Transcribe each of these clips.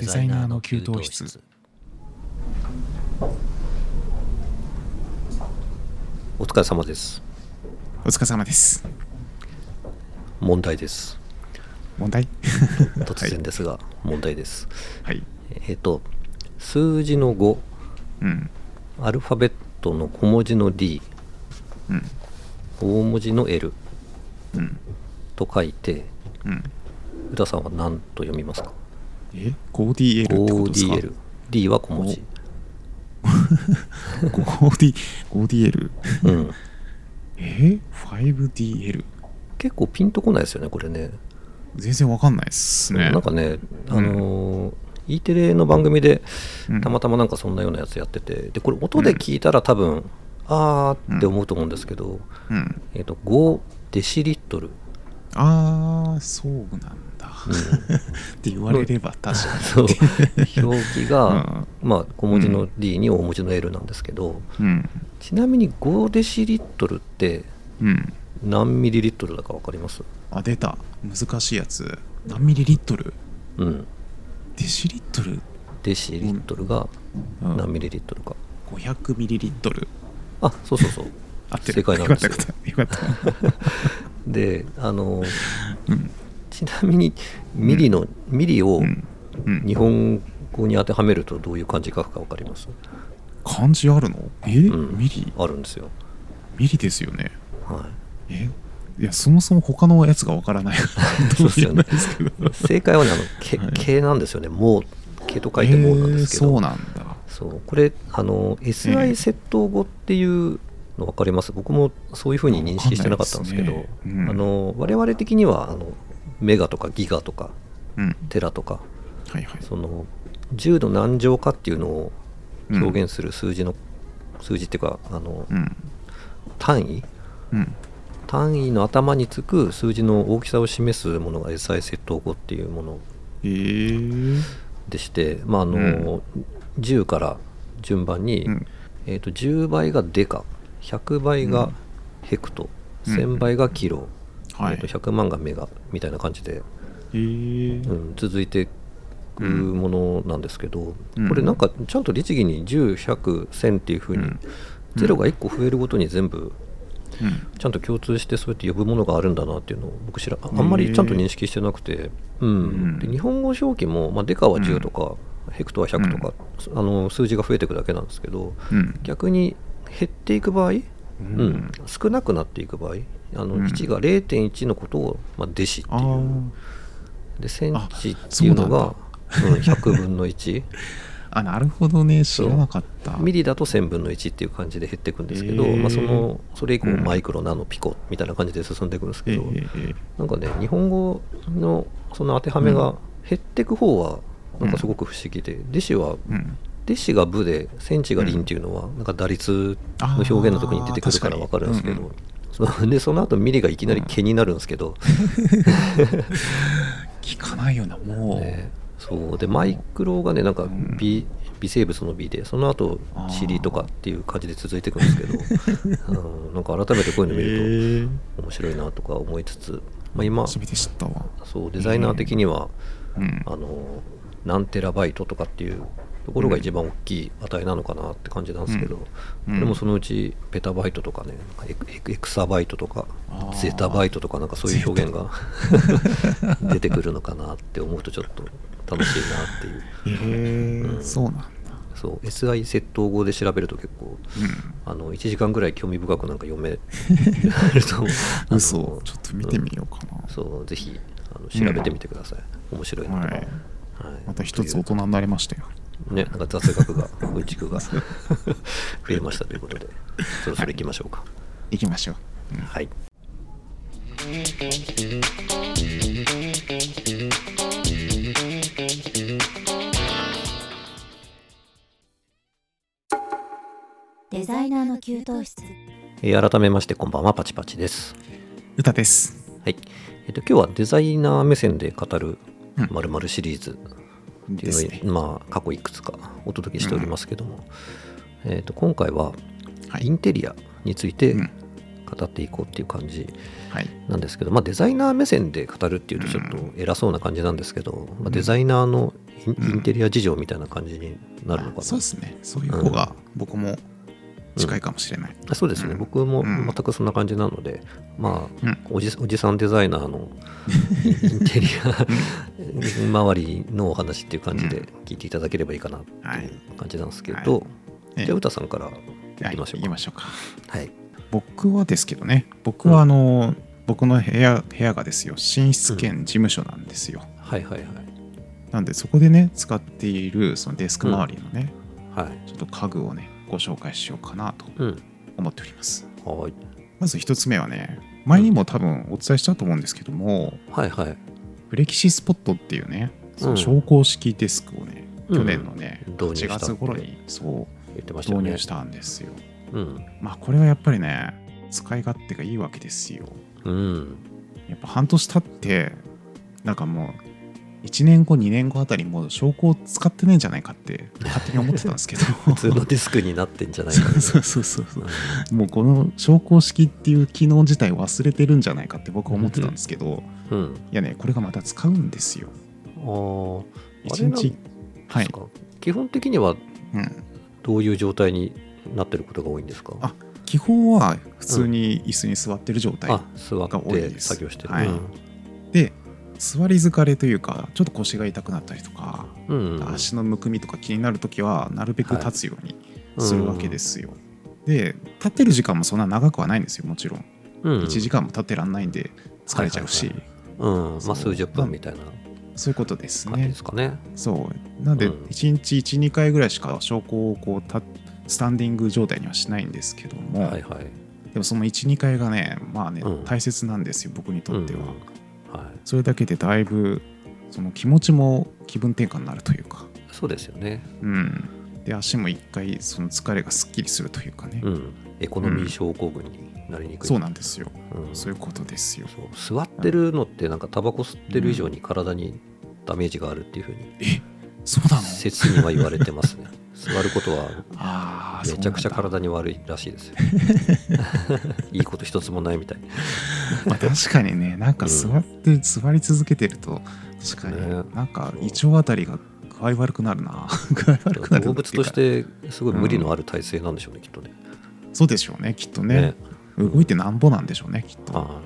デザイナーの給湯室。お疲れ様です。お疲れ様です。問題です。問題？突然ですが、問題です。はい。えっ、と数字の5うん。アルファベットの小文字の D うん。大文字の L うん。と書いてうん。宇田さんは何と読みますか？え？5DL ってことですか？5DL D は小文字。5D 5DL うん。え？5DL 結構ピンとこないですよねこれね。全然わかんないっすね。なんかねあのー E テレの番組でうん。たまたまなんかそんなようなやつやってて。でこれ音で聞いたら多分、あーって思うと思うんですけど、うん。えっ、と5デシリットル、ああそうなんだ、うん。って言われれば確かそう。表記が、うん。まあ、小文字の D に大文字の L なんですけどにうん。ちなみに5デシリットルってうん。何ミリリットルだか分かります？あ出た。難しいやつ。何ミリリットル？うん。デシリットル？デシリットルがうん。何ミリリットルか、500ミリリットル。あそうそうそう。合ってる。正解なんですよ。よかったよかった。よかったであのうん。ちなみにミリの、ミリを日本語に当てはめるとどういう漢字書くか分かります？漢字あるの？え、うん。ミリ？あるんですよ。ミリですよね。はい。え？いやそもそも他のやつがわからない。正解はねあの毛はい。毛なんですよね。もう毛と書いてもうなんですけど、えーそうなんだ。そう。これあの SI 窃盗語っていうの分かります。僕もそういうふうに認識してなかったんですけどね。うん。あの我々的にはあのメガとかギガとかうん。テラとかはいはい。その10の何乗かっていうのをうん。表現する数字の、数字っていうかあの、うん。単位？うん。単位の頭につく数字の大きさを示すものが SI 窃盗語っていうものえ。ー、でして、まああの10から順番に、うん。えー、と10倍がデカ100倍がヘクト、うん。1000倍がキロ、はい。えーと100万がメガみたいな感じで、えー。うん、続いていくものなんですけど、うん。これなんかちゃんと律儀に101001000っていうふうに、うん。ゼロが1個増えるごとに全部うん。ちゃんと共通してそうやって呼ぶものがあるんだなっていうのを僕知らああんまりちゃんと認識してなくて、うん。うん。で日本語表記も、まあ、デカは10とか、ヘクトは100とか、あの数字が増えていくだけなんですけどうん。逆に減っていく場合、うん。うん少なくなっていく場合あのうん。1が0.1のことを、まあ、デシってあいう。ー。でセンチっていうのがうん100分の1 あなるほどね。知らなかった。ミリだと1000分の1っていう感じで減っていくんですけど、へー。まあ、そのそれ以降うん。マイクロナノピコみたいな感じで進んでいくんですけど、えーえーなんかね日本語のその当てはめが減っていく方はなんかすごく不思議で、弟子はうん弟子が部でセンチがリンっていうのはなんか打率の表現の時に出てくるから分かるんですけど、確そう でその後ミリがいきなり毛になるんですけど、聞かないよなもう、ねそう。でマイクロがねなんかん。微微生物の微でその後チリとかっていう感じで続いていくんですけど、うん、なんか改めてこういうの見るえー。と面白いなとか思いつつ、まあ、今そうデザイナー的には、うん。あの何テラバイトとかっていうところが一番大きい値なのかなって感じなんですけど、うん。これもそのうちペタバイトとかねエクサバイトとかゼタバイトとかなんかそういう表現が 出てくるのかなって思うとちょっと楽しいなっていう。へえうん。そうなんだ。そう。SI 窃盗語で調べると結構うん。あの1時間ぐらい興味深くなんか読める と嘘。ちょっと見てみようかな、そう。ぜひあの調べてみてください、面白いので、はい。はい。また一つ大人になりましたよね、なんか雑学が、うんちくが 増えましたということで、そろそろ行きましょうか。行きましょう、うんはい。デザイナーの給湯室えー改めまして、こんばんは、パチパチです。歌ですはい。えっ、と、今日はデザイナー目線で語るうんまるまるシリーズですね。まあ、過去いくつかお届けしておりますけども、えっ、と、今回は、はい。インテリアについてうん。語っていこうっていう感じはい。なんですけど、まあ、デザイナー目線で語るっていうとちょっと偉そうな感じなんですけど、まあ、デザイナーのインテリア事情みたいな感じになるのかな、あそうですね。そういう方が僕も近いかもしれない、あそうですね、うん。僕もうん。全くそんな感じなので、まあ、うん。おじおじさんデザイナーの インテリア周りのお話っていう感じで聞いていただければいいかなっていう感じなんですけど、ええじゃあ歌さんからはいいきましょうか。行きましょうか。はい。僕はですけどね僕はあの、僕の部屋部屋がですよ寝室兼事務所なんですよ、はいはいはい。なんでそこでね使っているそのデスク周りのね、はい。ちょっと家具をねご紹介しようかなとうん。思っております。はい。まず一つ目はね前にも多分お伝えしたと思うんですけども、はいはい。フレキシスポットっていうねそうん。の昇降式デスクをね、うん去年のね、8導入したって。月頃にそうね。導入したんですよ。うん。まあこれはやっぱりね使い勝手がいいわけですよ。うん。やっぱ半年経ってなんかもう1年後2年後あたりもう証拠を使ってないんじゃないかって 勝手に思ってたんですけど。普通のディスクになってんじゃないか。なそうそうそうそう。もうこの昇降式っていう機能自体を忘れてるんじゃないかって僕は思ってたんですけどうん、うん、いやねこれがまた使うんですよ。あー。あ1れなん日はいですか？基本的にはうん。どういう状態になってることが多いんですか？あ基本は普通に椅子に座ってる状態が多いてです。作業してる、はい。で座り疲れというかちょっと腰が痛くなったりとかうん。うん足のむくみとか気になるときはなるべく立つようにするわけですよ。で立ってる時間もそんな長くはないんですよもちろん。うん、1時間も立ってらんないんで疲れちゃうし、はいうん。まそう。あ数十分みたいなそういうことですね。で。すかね。そう。なんでうん。1日12回ぐらいしか証拠をこうたスタンディング状態にはしないんですけども、はいはい。でもその12回がねまあね、うん。大切なんですよ僕にとっては。うんはい。それだけでだいぶその気持ちも気分転換になるというか。そうですよね。うん、で足も一回その疲れがすっきりするというかね、うん。エコノミー症候群になりにくい、そうなんですよ、うん。そういうことですよ。座ってるのってなんかタバコ吸ってる以上に体にダメージがあるっていうふうにえそうなの？説には言われてますね座ることはめちゃくちゃ体に悪いらしいですよ。いいこと一つもないみたい。まあ、確かにねなんか座って、座り続けてると確かに、ね。なんか胃腸あたりが具合悪くなるな。具合悪くなる動物としてすごい無理のある体勢なんでしょうね、きっとね。そうでしょうねきっとね。動いてなんぼなんでしょうねきっと。は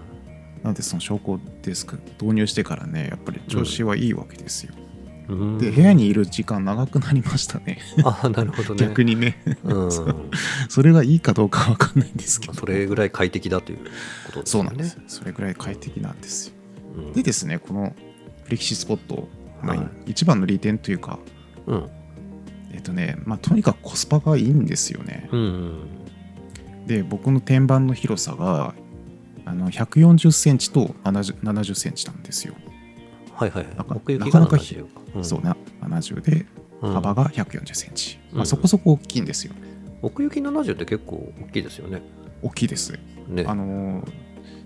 なんでその昇降デスク導入してからねやっぱり調子はいいわけですよ、いうんで部屋にいる時間長くなりましたね。ああなるほどね。逆にね。うん。それがいいかどうかわかんないんですけど。それぐらい快適だということですよね。そうなんです。それぐらい快適なんですよ。うん。でですねこのフレキシスポット、まあはい。一番の利点というかうん。えっとねまあとにかくコスパがいいんですよね、うんで僕の天板の広さがあの140センチと70 70センチなんですよ、はいはい。なんか奥行きがなかなか70か。うん。そうな70でうん。幅が140センチ、うん。まあ、そこそこ大きいんですよ。奥行き70って結構大きいですよね。大きいです。ね。あのー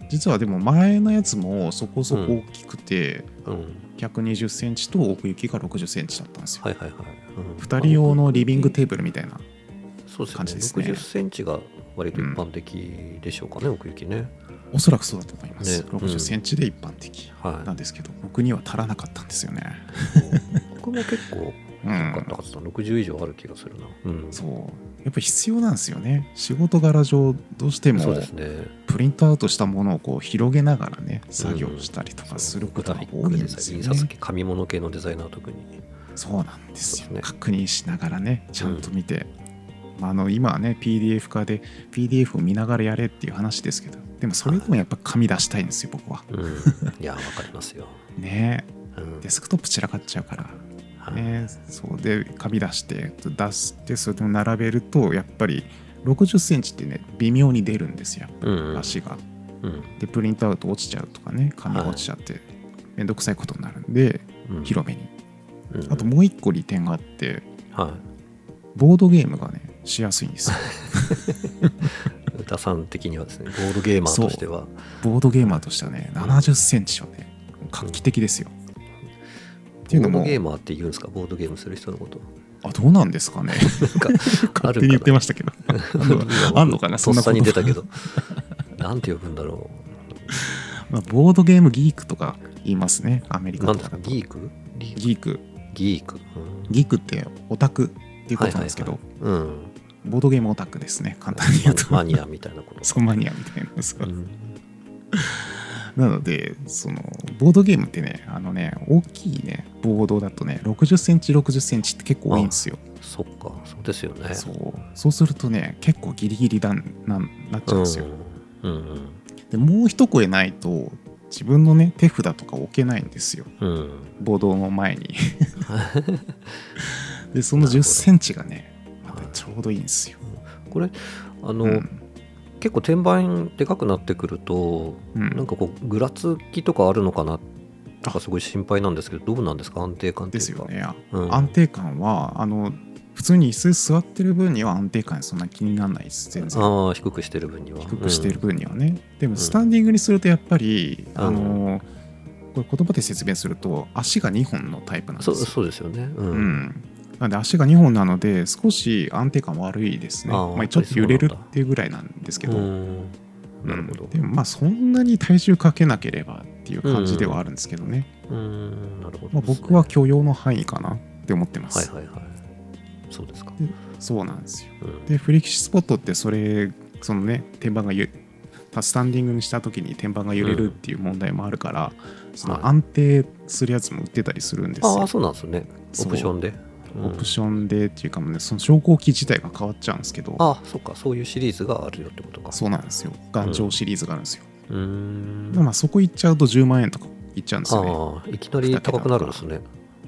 実はでも前のやつもそこそこ大きくて、うん。120センチと奥行きが60センチだったんですよ、はいはいはい、うん。2人用のリビングテーブルみたいなそうですよね。感じですね。60センチが割と一般的でしょうかね、奥行きねおそらくそうだと思います、ね60センチで一般的はなんですけど、僕には足らなかったんですよね。い 僕も結構かったんはずだ。60以上ある気がするな。うん。そう。やっぱ必要なんですよね。仕事柄上どうしてもプリントアウトしたものをこう広げながらね作業したりとかすることが多いんですよね、印刷機紙物系のデザイナーは特に。そうなんですよ。ね。確認しながらねちゃんと見て、まあ、あの今はね PDF 化で PDF を見ながらやれっていう話ですけどでもそれでもやっぱ紙出したいんですよ僕は。うん。いやわかりますよ、ね。うん。デスクトップ散らかっちゃうから。はい。ね。そうで紙出して出してそれでも並べるとやっぱり60センチってね微妙に出るんですようんうん。足が。うん。でプリントアウト落ちちゃうとかね紙が落ちちゃってめんどくさいことになるんでうん。広めに。うんあともう一個利点があってはボードゲームがねしやすいんですよ い歌さん的にはですねボードゲーマーとしては。ボードゲーマーとしてはね70センチはね画期的ですよ。っていうのも。ボードゲーマーって言うんですか？ボードゲームする人のこと。あどうなんですかね？勝手に言ってましたけど。あんのかな？そんなことに出たけど。なんて呼ぶんだろまあ、ボードゲームギークとか言いますね。アメリカとかだと。か？ギーク？ギーク。ギーク。ギーク。ギークってオタクっていうことなんですけど、はいはいはい。うん。ボードゲームオタクですね。簡単に言うと。マニアみたいなこと。そうマニアみたいなそううん。なのでそのボードゲームってねあのね大きいねボードだとね6 0センチ6 0センチって結構多いんですよ。そっか、そうですよね。そう。そうするとね結構ギリギリだんなんなっちゃうんですよ、うん。うんでもう一声ないと自分のね手札とか置けないんですよ。うん。うん。ボードの前に。でその1 0センチがねちょうどいいんですよ、これ、あの、うん。結構天板でかくなってくると、うん。なんかこう、ぐらつきとかあるのかな？とかすごい心配なんですけど、どうなんですか？安定感っていうか。ですよね、うん。安定感はあの普通に椅子座ってる分には安定感そんな気にならないです全然。ああ、低くしてる分には。低くしている分にはね、でもんスタンディングにするとやっぱり、うん。あのこれ言葉で説明すると足が2本のタイプなんですよ。そうですよね。う。うんんなので足が2本なので少し安定感悪いですね。まあ、ちょっと揺れるやっていうぐらいなんですけど、うんなるほど。うん。でもまあそんなに体重かけなければっていう感じではあるんですけどね、うん、なるほど、まあ、僕は許容の範囲かなって思ってます、はいはいはい。そうですか。そうなんですよ。うん。でフレキシスポットってそれそのね天板がゆスタンディングにした時に天板が揺れるっていう問題もあるから、そはい。の安定するやつも売ってたりするんですよ、ああ、そうなんですね。オプションで。オプションでっていうかもねその昇降機自体が変わっちゃうんですけどああ、そっか、そういうシリーズがあるよってことか。そうなんですよ頑丈シリーズがあるんですよ、うーん。まあそこ行っちゃうと10万円とかいっちゃうんですよねああ、いきなり高くなるんですね。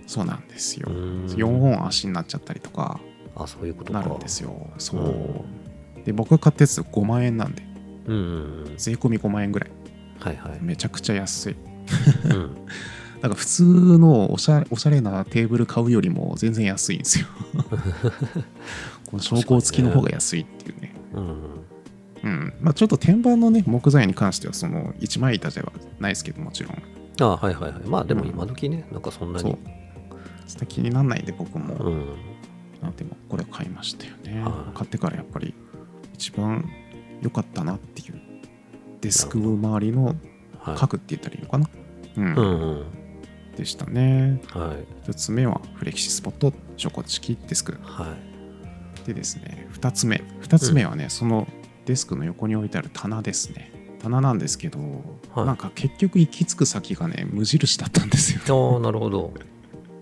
そうなんですようーん4本足になっちゃったりとかあそういうことか。なるんですよそうで僕が買ったやつ5万円なんでうん。税込み5万円ぐらいはいはい。めちゃくちゃ安いうん。だから普通のおしゃおしゃれなテーブル買うよりも全然安いんですよ。この昇降付きの方が安いっていうね。うん。うん。まあちょっと天板のね、木材に関してはその一枚板ではないですけどもちろん。ああはいはいはい。まあでも今時ね、なんかそんなそうに。。ちょっと気にならないんで僕も、うん。なんでもこれ買いましたよね。はい買ってからやっぱり一番良かったなっていう。デスク周りのはい。角って言ったらいいのかな。うん。うんうん。でしたね。はい。一つ目はフレキシスポット、昇降式デスク。はい。でですね、2つ目。2つ目はね、そのデスクの横に置いてある棚ですね。棚なんですけど、はいなんか結局行き着く先がね、無印だったんですよ。ああ、なるほど。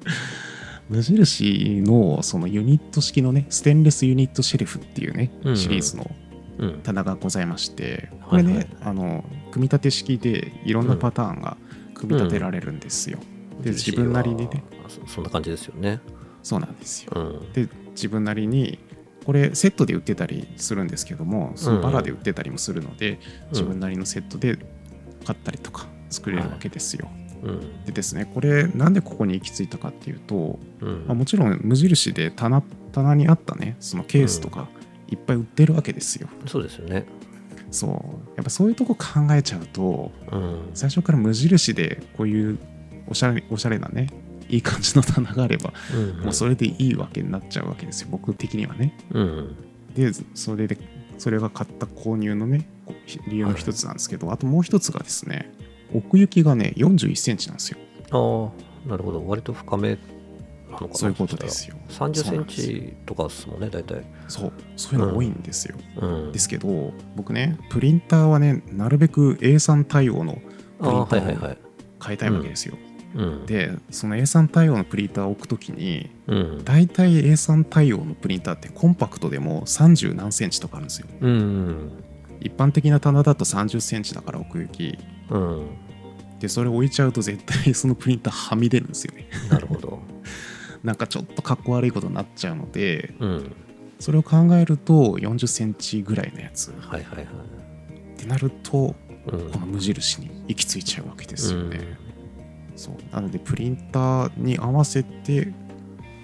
無印のそのユニット式のね、ステンレスユニットシェルフっていうね、うんうんシリーズのうん。棚がございまして、これね、はいはいあの、組み立て式でいろんなパターンが組み立てられるんですよ。で、自分なりにね、あそそんな感じですよね。そうなんですよ。うん。で自分なりにこれセットで売ってたりするんですけどもそのバラで売ってたりもするので、自分なりのセットで買ったりとか作れるわけですよ。うん。でですねこれなんでここに行き着いたかっていうと、うん。まあ、もちろん無印で棚棚にあったねそのケースとかいっぱい売ってるわけですよ。そうですよね。そうやっぱそういうとこ考えちゃうとうん。最初から無印でこういうおしゃれおしゃれなねいい感じの棚があれば、うんもうそれでいいわけになっちゃうわけですよ僕的にはね。うん。でそれでそれが買った購入のね理由の一つなんですけど、あともう一つがですね奥行きがね41センチなんですよああ、なるほど。割と深めなのかな。そういうことですよ30センチとかですもんね、大体。そうそういうの多いんですよ、うん。ですけど僕ねプリンターはねなるべく A3 対応のプリンターをはいはいはい。買いたいわけですよ、うん。でその A3 対応のプリンターを置くときにうん。大体 A3 対応のプリンターってコンパクトでも30何センチとかあるんですようん。一般的な棚だと30センチだから奥行きうん。でそれ置いちゃうと絶対そのプリンターはみ出るんですよねなるほど。なんかちょっとかっこ悪いことになっちゃうのでうん。それを考えると40センチぐらいのやつっはいはいはい。てなるとうんこの無印に行き着いちゃうわけですよね、そう。なのでプリンターに合わせて、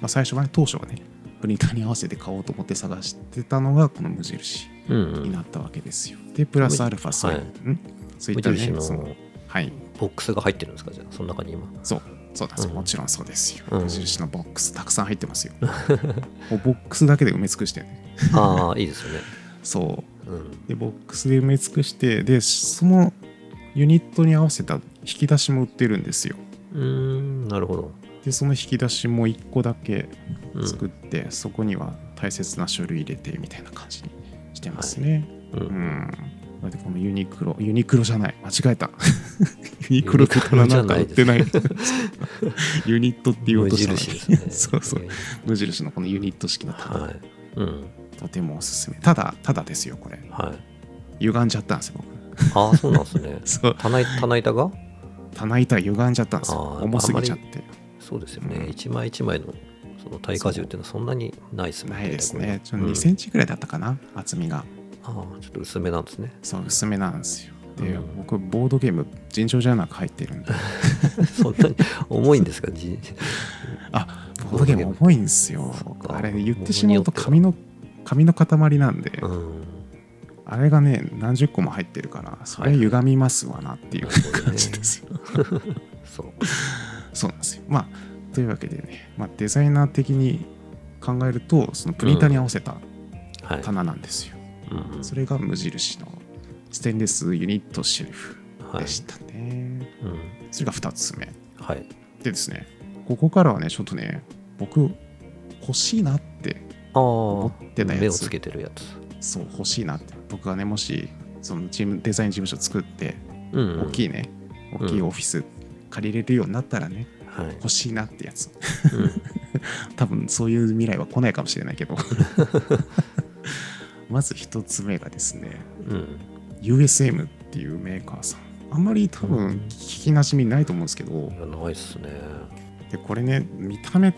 まあ、最初はね当初はねプリンターに合わせて買おうと思って探してたのがこの無印うん。うん。になったわけですよ。でプラスアルファそう,、はい。ん。そういったね。そののはい。ボックスが入ってるんですかじゃあ、その中に今。そう。そうなんですよ、うん。もちろんそうですよ、うん。無印のボックスたくさん入ってますよ。もうボックスだけで埋め尽くしてね。ああ、いいですよね。そう。うん。でボックスで埋め尽くしてでそのユニットに合わせた引き出しも売ってるんですよ。うーん、なるほど。でその引き出しも1個だけうん。作って、そこには大切な書類入れてみたいな感じにしてますね、ううん。んだってこのユニクロユニクロじゃない。間違えた。ユニクロって棚なんか売ってない。ユニットって言おうとしたのね。そうそう。無印のこのユニット式の棚、はい。うん。とてもおすすめ。ただただですよこれ。はい。歪んじゃったんですよ僕。ああそうなんですね。そう。棚板が？棚板歪んじゃったんですよ。重すぎちゃって。そうですよね、うん。一枚一枚のその耐荷重っていうのはそんなにないですもんないですね。ちょっとうん。2センチぐらいだったかな、厚みが。ああちょっと薄めなんですね。そう薄めなんですよ。で、うん。僕ボードゲーム尋常じゃなく入ってるんで。そんなに重いんですか？じ あボードゲーム重いんですよ。あれ言ってしまうと紙の紙の塊なんで、うんあれがね何十個も入ってるからそれ歪みますわなっていう感じですよ、そう。そうなんですよ。まあというわけでね、まあ、デザイナー的に考えるとそのプリンターに合わせたはい、棚なんですよ、うんうん。それが無印のステンレスユニットシェルフはい。でしたね、うん。それが2つ目。はい。でですねここからはねちょっとね僕欲しいなってあ思あってたやつ。目をつけてるやつ。そう欲しいなって僕がねもしそのチームデザイン事務所作ってうん大きいね、大きいオフィス借りれるようになったらね、はい、欲しいなってやつ。うん。多分そういう未来は来ないかもしれないけど。まず一つ目がですねうん。USM っていうメーカーさん。あんまり多分聞きなじみないと思うんですけど、ないっすね。でこれね見た目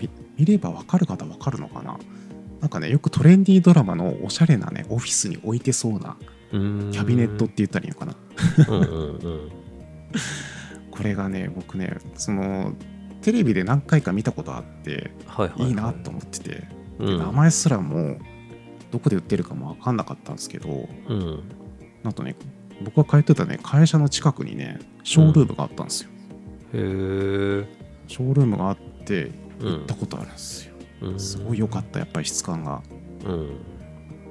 見見れば分かる方分かるのかななんかねよくトレンディードラマのおしゃれなねオフィスに置いてそうなキャビネットって言ったらいいのかな。うんうんうん。これがね僕ねそのテレビで何回か見たことあってはいはい、はい、いいなと思ってて、でうん。名前すらもどこで売ってるかも分かんなかったんですけどうん。なんとね僕が通ってたね会社の近くにねショールームがあったんですよ、へえショールームがあってうん。行ったことあるんですよ、うんすごい良かったやっぱり質感が。うん。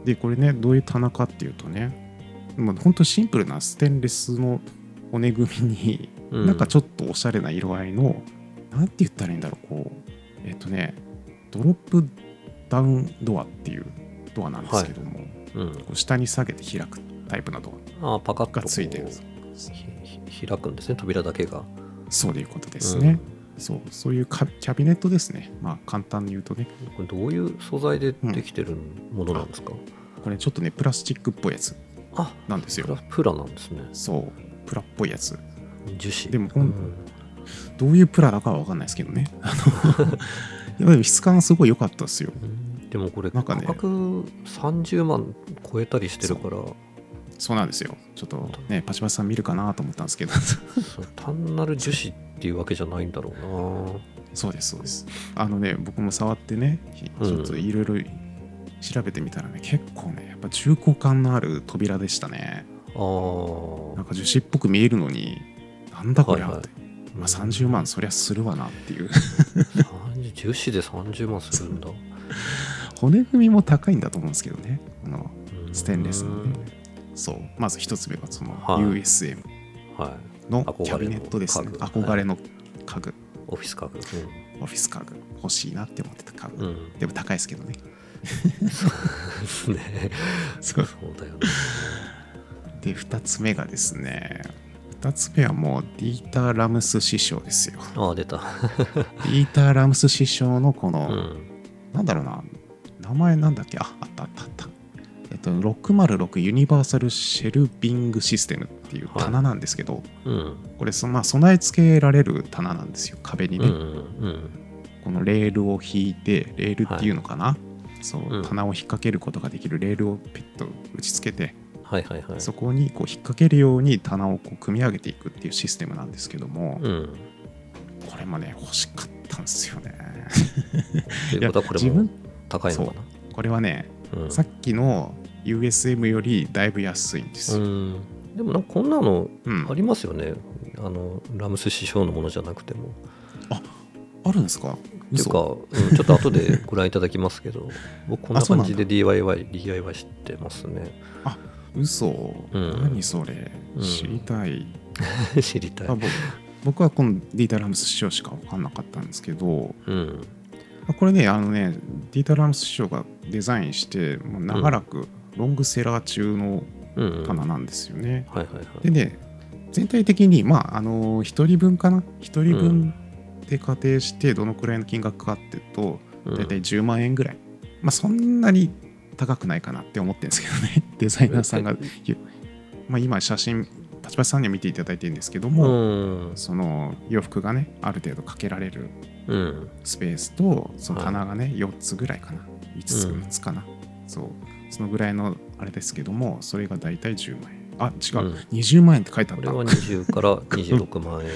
でこれねどういう棚かっていうとねもうほんとシンプルなステンレスの骨組みに、うん。なんかちょっとおしゃれな色合いのなんて言ったらいいんだろうこうえっ、とねドロップダウンドアっていうドアなんですけども、うん。こう下に下げて開くタイプのドアあパカッとがついてるんです開くんですね扉だけが。そういうことですね、そうそういうカキャビネットですね。まあ簡単に言うとね。これどういう素材でできてるものなんですか、これちょっとねプラスチックっぽいやつあなんですよ。プラプラなんですね。そうプラっぽいやつ。樹脂。でもうん。どういうプラだかは分かんないですけどね。あの やっぱり質感すごい良かったですよ。でもこれ価なんかね。格30万超えたりしてるから。そう。なんですよ。ちょっとねパチパチさん見るかなと思ったんですけど。単なる樹脂っていうわけじゃないんだろうな。そうですそうです。あのね僕も触ってねちょっといろいろ調べてみたらね結構ねやっぱ重厚感のある扉でしたね。あー。なんか樹脂っぽく見えるのになんだこりゃって、はいはい。まあ、30万そりゃするわなっていう。30樹脂で30万するんだ？骨組みも高いんだと思うんですけどね。あのうん。ステンレスのね。そう。まず一つ目がそのはい。USM はいのキャビネットですね。憧れの家具。オフィス家具。オフィス家具。欲しいなって思ってた家具、うん、うん、でも高いですけどね。ですね。そう。そうだよね。で2つ目がですね2つ目はもうディーター・ラムス師匠ですよ。ああ出た。ディーター・ラムス師匠のこの、うん。なんだろうな名前なんだっけ？ああったあったあった。えっと606ユニバーサルシェルビングシステム。っていう棚なんですけど、うん。これそまあ備え付けられる棚なんですよ壁にね、うんうんこのレールを引いてレールっていうのかな、そう、うん。棚を引っ掛けることができるレールをピッと打ち付けてはいはいはい。そこにこう引っ掛けるように棚をこう組み上げていくっていうシステムなんですけども、うん。これもね欲しかったんですよね。ということは これも自分高いのかこれはね、なうん。さっきの USM よりだいぶ安いんですよ、うんでもなんかこんなのうん。ありますよね、あのラムス師匠のものじゃなくても。あるんですか？っていうか、うん、ちょっと後でご覧いただきますけど 僕こんな感じで DIY, DIY してますね。嘘、うん。何それ、うん。知りたい。知りたい。あ僕僕はこのディータ・ラムス師匠しか分かんなかったんですけどうん。これねあのねディータ・ラムス師匠がデザインしてもう長らくロングセラー中のうんうん棚なんですよね、はいはいはい。でね全体的にまああの1人分かな？1人分で仮定してどのくらいの金額かっていうとうん。大体10万円ぐらい、まあそんなに高くないかなって思ってるんですけどね。デザイナーさんが、まあ、今写真パチパチさんには見ていただいてるんですけどうも、ん。その洋服がねある程度かけられるうん。スペースとその棚がね、4つぐらいかな。5つうん。6つかな、そう。そのぐらいのあれですけどもそれが大体10万円。あ違う、うん。20万円って書いてあった。これは20から 26万円。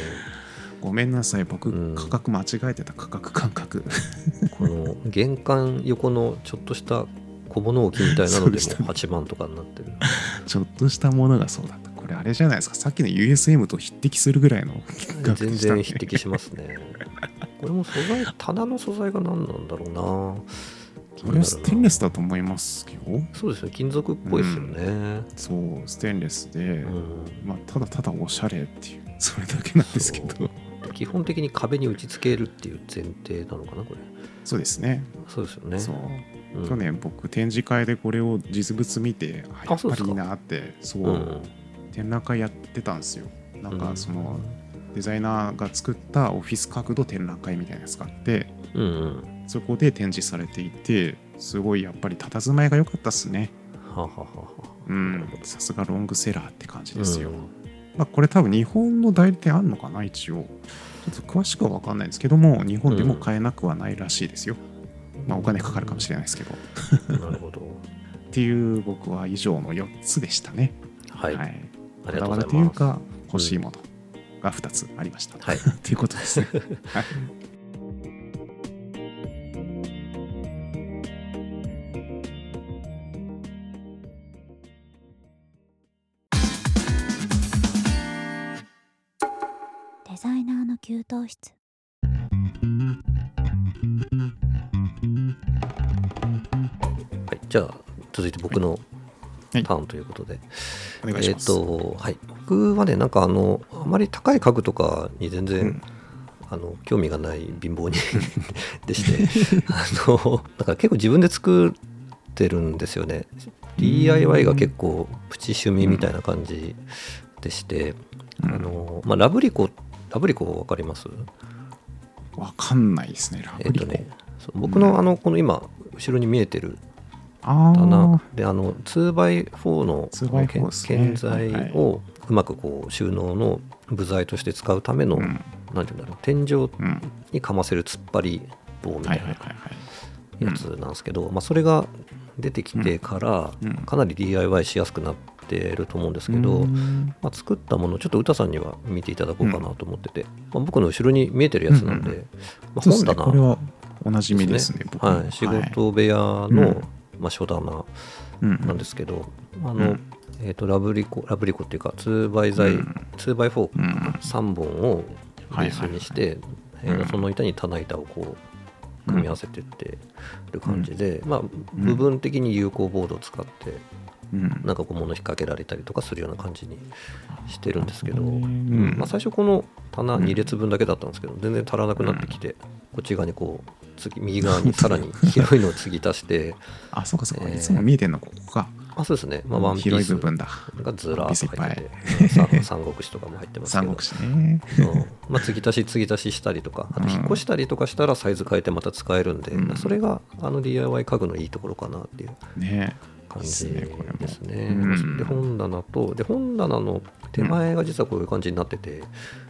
ごめんなさい。僕、うん。価格間違えてた価格感覚。この玄関横のちょっとした小物置きみたいなのでもそうでしたね。8万とかになってる。ちょっとしたものがそうだった。これあれじゃないですか。さっきの USM と匹敵するぐらいの金額ね。然匹敵しますね。これも素材棚の素材が何なんだろうなこれはステンレスだと思いますよ。そうですね。金属っぽいですよね。そうステンレスで、うん、まあ、ただただおしゃれっていうそれだけなんですけど。そう。基本的に壁に打ち付けるっていう前提なのかなこれ。そうですね。そうですよね。そう。うん。去年僕展示会でこれを実物見てあやっぱりいいなってそう、う。ん。展覧会やってたんですよ。なんうんかその、デザイナーが作ったオフィス角度展覧会みたいなやつがあって。うんうんそこで展示されていてすごいやっぱり佇まいが良かったっすね。はははは。うん。さすがロングセラーって感じですよ、うんまあ、これ多分日本の代理店あんのかな一応。ちょっと詳しくは分かんないんですけども日本でも買えなくはないらしいですよ、まあお金かかるかもしれないですけど。なるほど。っていう僕は以上の4つでしたね。はい、はい、ありがとうございます。というか欲しいものが2つありました、はい。っていうことですね、はいデザイナーの給湯室。はい、じゃあ続いて僕のタはい。ーンということで、えっ、お願いします、とはい。僕はねなんかあのあまり高い家具とかに全然、うん。あの興味がない貧乏人 でして あのだから結構自分で作ってるんですよね。DIY が結構プチ趣味みたいな感じでして、うん。あのまあ、ラブリコラブリコ分かります？わかんないですねラブリコ、えっとね僕のあのこの今後ろに見えてるあ棚。あであの 2x4 の 2x4 ですね。建材をうまくこう収納の部材として使うための、うんなんていうんだろう天井うんにかませる突っ張り棒みたいなやつなんですけど、まあ、それが出てきてからうん。かなり DIY しやすくなってると思うんですけど、うん。まあ、作ったものちょっと歌さんには見ていただこうかなと思ってて、まあ、僕の後ろに見えてるやつなんで、うんうですね。本棚これはおなじみですね僕もはい、仕事部屋の、うん。まあ、書棚うん。なんですけど、あのうん。えー、とラブリコラブリコっていうか 2x 材、うん。2x4 うん。3本をベースにして、えーうんその板に棚板をこう組み合わせてってる感じで、まあ、部分的に有効ボードを使ってうん。なんかこう物引っ掛けられたりとかするような感じにしてるんですけど、うん。うんまあ、最初この棚2列分だけだったんですけど全然足らなくなってきて、こっち側にこう次右側にさらに 広いのを継ぎ足して。あそうかそうか。えー。いつも見えてんのここか。あそうですね、まあ、ワンピース。広い部分だ。がずらーっと入ってて、三三国志とかも入ってますけど。三国、志ね。うん。まあ、継ぎ足し継ぎ足ししたりとか、あと引っ越したりとかしたらサイズ変えてまた使えるんで、うん。それがあの DIY 家具のいいところかなっていう。ね感じですね。うん。で、本棚と、で、本棚の手前が実はこういう感じになってて、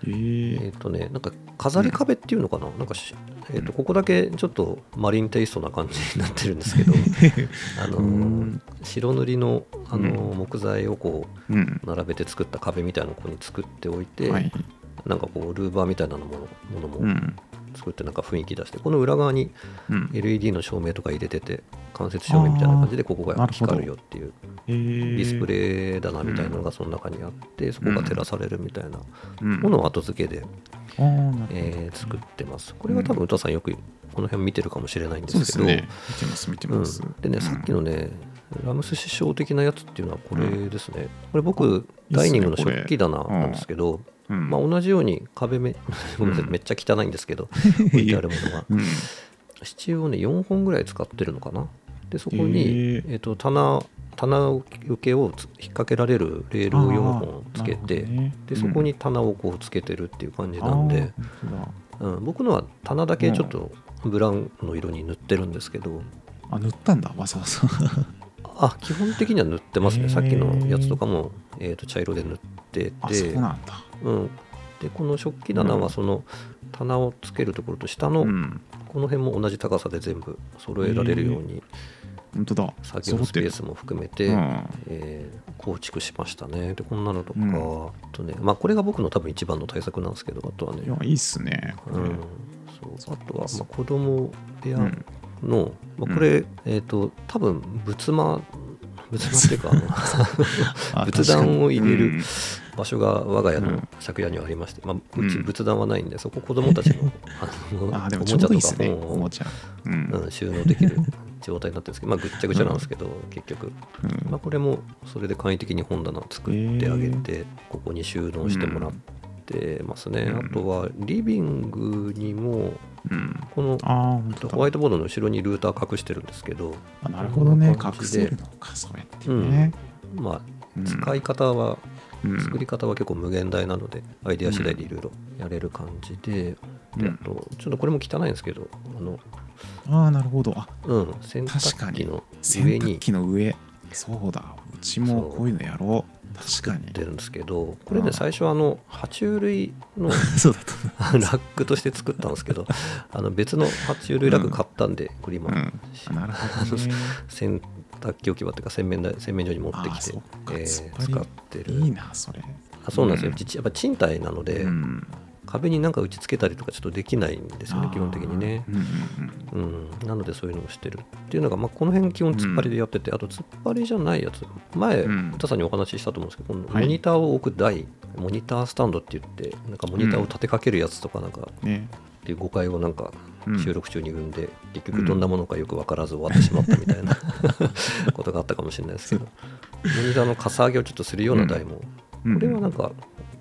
えー。えっ、とね、なんか飾り壁っていうのかな、なんかし、えー、とここだけちょっとマリンテイストな感じになってるんですけど、あの白塗りの、あの木材をこうん。う並べて作った壁みたいなのをここに作っておいて、はい。なんかこうルーバーみたいなのもものもうん作ってなんか雰囲気出して、この裏側にうん。LED の照明とか入れてて間接照明みたいな感じでここが光るよっていうえー。ディスプレイ棚みたいなのがその中にあってそこが照らされるみたいなうん。ものを後付けで、えー作ってます。これは多分歌さんよくこの辺見てるかもしれないんですすけどね。見てます見てうん。ますでね、さっきのねラムス師匠的なやつっていうのはこれですね、これ僕ダイニングの食器棚なんですけど、うん。まあ、同じように壁め ごめんなさいうん。めっちゃ汚いんですけど 置いてあるものがうん。支柱をね4本ぐらい使ってるのかな。でそこに、えー、と棚棚受けをつ引っ掛けられるレールを4本つけて、ね。でそこに棚をこうつけてるっていう感じなんで、うん、僕のは棚だけちょっとブラウンの色に塗ってるんですけど、あ塗ったんだわざわざあ基本的には塗ってますね。さっきのやつとかも、えー、と茶色で塗ってて。うん、でこの食器棚はその棚をつけるところと下のうん。この辺も同じ高さで全部揃えられるように本当だ。作業スペースも含めて、うん。えー構築しましたね。でこんなのとか、うん。あとねまあこれが僕の多分一番の対策なんですけどあとはね。いやいいっすねうん、そう。あとは、まあ、子供部屋うんの、まあ、これ、えっ、と多分仏間仏間っていうか 仏壇を入れる場所が我が家のうん。借家にはありまして、まあ、うちうん。仏壇はないんで、そこ子供たちのあのおもちゃとか本を、おもちゃ。うん。うん、収納できる状態になってるんですけど、まあ、ぐっちゃぐちゃなんですけど、結局、うん。まあ、これもそれで簡易的に本棚を作ってあげて、ここに収納してもらってますね、うん。あとはリビングにもうん。このホワイトボードの後ろにルーター隠してるんですけど、あなるほどね。隠せるのかそうやってね。まあ、うん。使い方は、うん。作り方は結構無限大なので、アイデア次第でいろいろやれる感じで、うん。であと、ちょっとこれも汚いんですけど、あのああなるほど。あうん、洗確かに濯機の洗濯上に機の上そうだ。うちもこういうのやろう。確かに。出るんですけど、これね、うん。最初、あの爬虫類の そうだった。ラックとして作ったんですけど、あの別の爬虫類ラック買ったんで、これ今、うん。あなるほどね。洗濯機置き場っていうか洗面台洗面所に持ってきてえー使ってる。いいなそれ。あそうなんですよ、うん。ちやっぱ賃貸なので、うん壁になんか打ち付けたりとかちょっとできないんですよね基本的にね。うんうんうん、なのでそういうのをしてるっていうのが、まあ、この辺基本突っ張りでやってて、あと突っ張りじゃないやつ。前、うん。歌さんにお話ししたと思うんですけどモニターを置く台、モニタースタンドって言ってなんかモニターを立てかけるやつとかなんかうんね。っていう誤解をなんかうん収録中に生んで、結局どんなものかよく分からず終わってしまったみたいなことがあったかもしれないですけどモニターのかさ上げをちょっとするような台も、うん。これはなんか、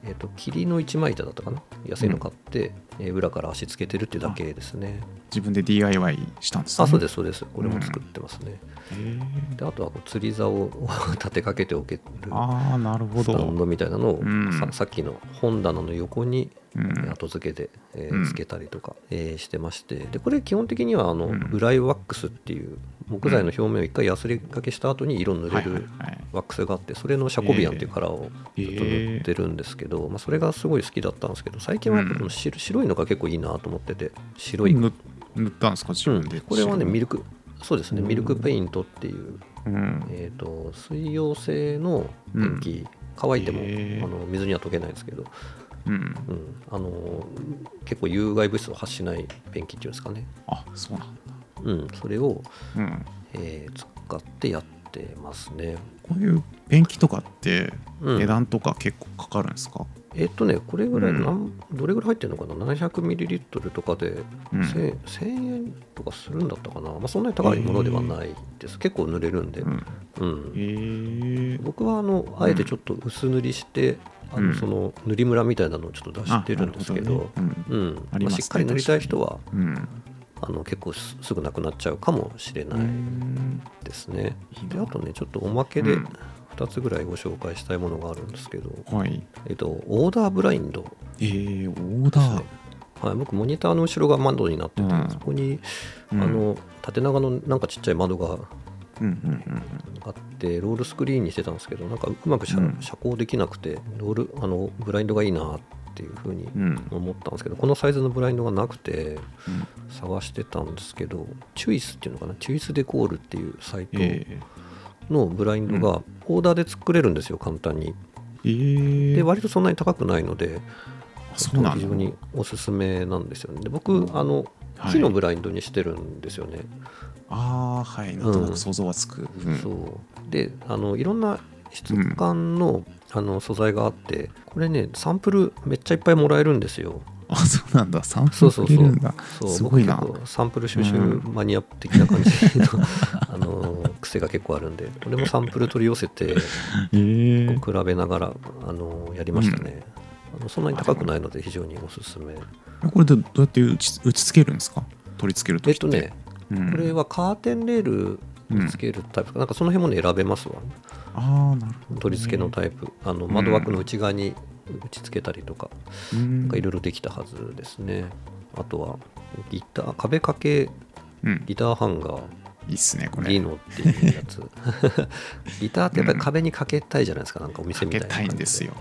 えー、と霧の一枚板だったかな？安いの買って、えー裏から足つけてるっていうだけですね。自分で DIY したんですね。あそうですそうです。これも作ってますね、へー。であとはこう釣り竿を 立てかけておけるああなるほスタンどドみたいなのを、うん。ささっきの本棚の横にうん。後付けで、えーうん。つけたりとか、えーしてまして。でこれ基本的にはあの、うん。ブライワックスっていう木材の表面を一回ヤスリがけした後に色塗れるはいワックスがあってそれのシャコビアンっていうカラーをえずっと塗ってるんですけど、まあ、それがすごい好きだったんですけど最近はやっぱこの白白いのが結構いいなと思ってて白い、塗塗ったんですか自うん分で、これはねミルルク。そうですねミルクペイントっていううん。えー、と水溶性のペンキ、乾いても、あの水には溶けないですけど、うん。うん。あの結構有害物質を発しないペンキっていうんですかね、あそうなんだうん、それを、うん。えー使ってやってますね。こういうペンキとかってうん。値段とか結構かかるんですか？えっ、とねこれぐらい、うん。なんどれぐらい入ってるのかな？700ml とかでうん。1000, 1000円とかするんだったかな、まあ、そんなに高いものではないです、結構塗れるんで、うん。うん。へえ僕はあのあえてちょっと薄塗りして、あうん。のその塗りムラみたいなのをちょっと出してるんですけどうん。ありまあしっかり塗りたい人はうんうんあの結構すすぐなくなっちゃうかもしれなういん。ですね。であとねちょっとおまけでうん。2つぐらいご紹介したいものがあるんですけど、はい。えっと、オーダーブラインド。えー、オーダー。はい、僕モニターの後ろが窓になってて、うん。そこに、うん。あの縦長のなんかちっちゃい窓がうんうんあってロールスクリーンにしてたんですけどなんかうまく遮光できなくてロールあのブラインドがいいなっていうふうにうん。うん思ったんですけどこのサイズのブラインドがなくてうん探してたんですけどチュイスっていうのかなチュイスデコールっていうサイトえのブラインドがオーダーで作れるんですよ簡単に。ー、え。ー、で割とそんなに高くないので非常におすすめなんですよね。で僕あのはい。木のブラインドにしてるんですよね、ああはい。なんとなく想像はつく、うん。そう。であのいろんな質感の,、あの素材があってこれねサンプルめっちゃいっぱいもらえるんですよ。あそうなんだ。3分そうそうそうくれるんだそうすごいなサンプル収集マニア的な感じの、あの癖が結構あるんでこれもサンプル取り寄せてえー、比べながらあのやりましたね、あそんなに高くないので非常におすすめ。これでどうやって打ち打ち付けるんですか？取り付けるときえっとね、うんこれはカーテンレールにつけるタイプか、なんかその辺もね選べますわ取り付けのタイプ。あの窓枠の内側に打ち付けたりとか、うん。なんかいろいろできたはずですね。あとはギター壁掛けうん。ギターハンガー。いいっすねこれ。リノっていうやつ。ギターってやっぱり壁にかけたいじゃないですかなんかお店かけみたいな感じたいんですよ。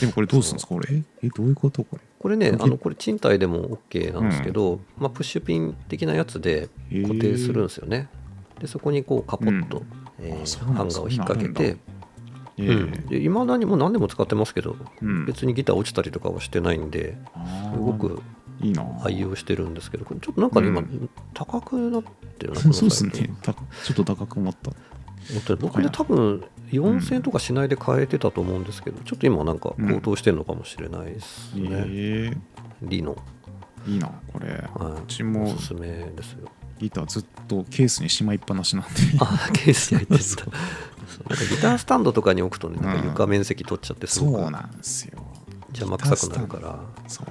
でもこれどうするんですかこれ？ええどういうことこれ？これねかけあのこれ賃貸でも OK なんですけど、まあ、プッシュピン的なやつで固定するんですよね。でそこにこうカポッと、うんえーハンガーを引っ掛けてええうん。で今何も何でも使ってますけどうん。別にギター落ちたりとかはしてないんですごくいいな。愛用してるんですけどちょっとなんかね、今うん。高くなってるなこのそうですサイトねたちょっと高く思った。僕で多分4000円とかしないで買えてたと思うんですけど、ちょっと今なんか高騰してるのかもしれないですね、えリノ、えいいなこれ。はい、うちも。おすすめですよギターずっとケースにしまいっぱなしなんで。あケースに入ってるん なんかギタースタンドとかに置くとねなんかうん。床面積取っちゃってすごく。そうなんですよ。邪魔くさくなるから。そう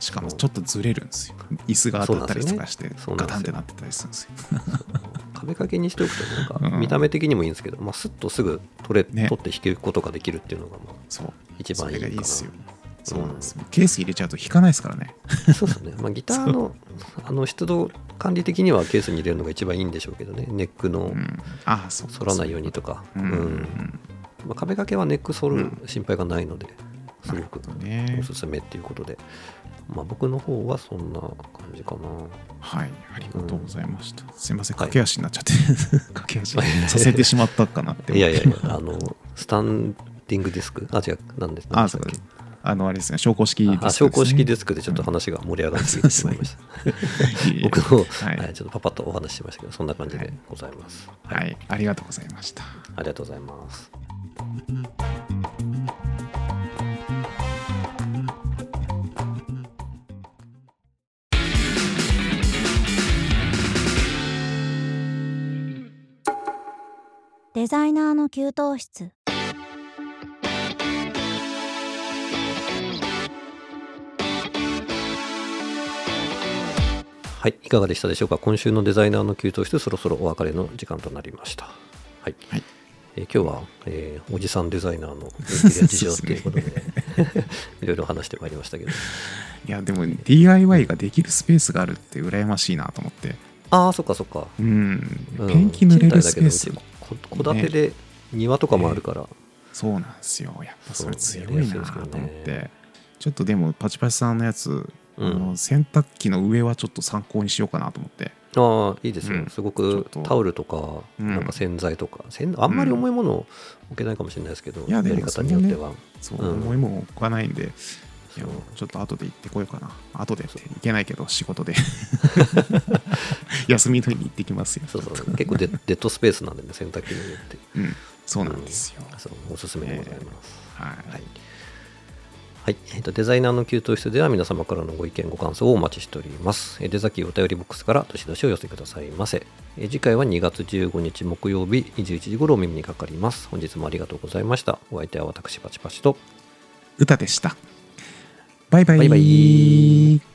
しかもちょっとずれるんですよ。椅子が当たったりとかしてね。ガタンってなってたりするんですよ。壁掛けにしておくとなんかうん。見た目的にもいいんですけど、まあ、スッとすぐ取れ、ね。取って弾けることができるっていうのがまあ一番いいかな。ですよ。そうなんですよ。ケース入れちゃうと弾かないですからね。そうですね、まあ、ギターの あの湿度管理的にはケースに入れるのが一番いいんでしょうけどね。ネックの反らないようにとか、うん。うん。まあ、壁掛けはネック反る心配がないので、すごくね。おすすめっていうことで、まあ、僕の方はそんな感じかな。はい。ありがとうございました。すいません。はい。駆け足になっちゃって。駆け足させてしまったかなって いやいやいや、あの、スタンディングディスク、あ、違う、なんですあそう。だあのあれですね昇降式ディスクあ、ですね。昇降式ディスクでちょっと話が盛り上がりすぎてしまいました。僕の、はい。はい、ちょっとパパッとお話ししましたけど、そんな感じでございます。はい。ありがとうございました。ありがとうございます。デザイナーの給湯室はい、いかがでしたでしょうか？今週のデザイナーの給湯室、そろそろお別れの時間となりました。はい。はい。えー今日は、えーおじさんデザイナーの事情ということで、いろいろ話してまいりましたけど。いやでも DIY ができるスペースがあるって羨ましいなと思って。ああ、そっかそっか。うん。うん。ペンキ塗れるスペース戸建てで庭とかもあるから、そうなんですよ。やっぱそれ強いなと思って。ちょっとでもパチパチさんのやつ、うん。あの洗濯機の上はちょっと参考にしようかなと思って。ああいいですよ、うん。すごくタオルとか、うん。なんか洗剤とか。洗あんまり重いものを置けないかもしれないですけど、いやでもやり方によっては、そう、うん。思いも置かないんでいやちょっと後で行ってこようかな。後でって行けないけど仕事で。休みの日に行ってきますよ。そうそう。結構デデッドスペースなんでね洗濯機の上って。うん。そうなんですよ、そうおすすめでございます、はい、はいはい。えーとデザイナーの給湯室では皆様からのご意見ご感想をお待ちしております。えーデザキーお便りボックスからどしどしお寄せくださいませ。えー次回は2月15日木曜日21時頃お耳にかかります。本日もありがとうございました。お相手は私パチパチと。歌でした。バイバイ。バイバイ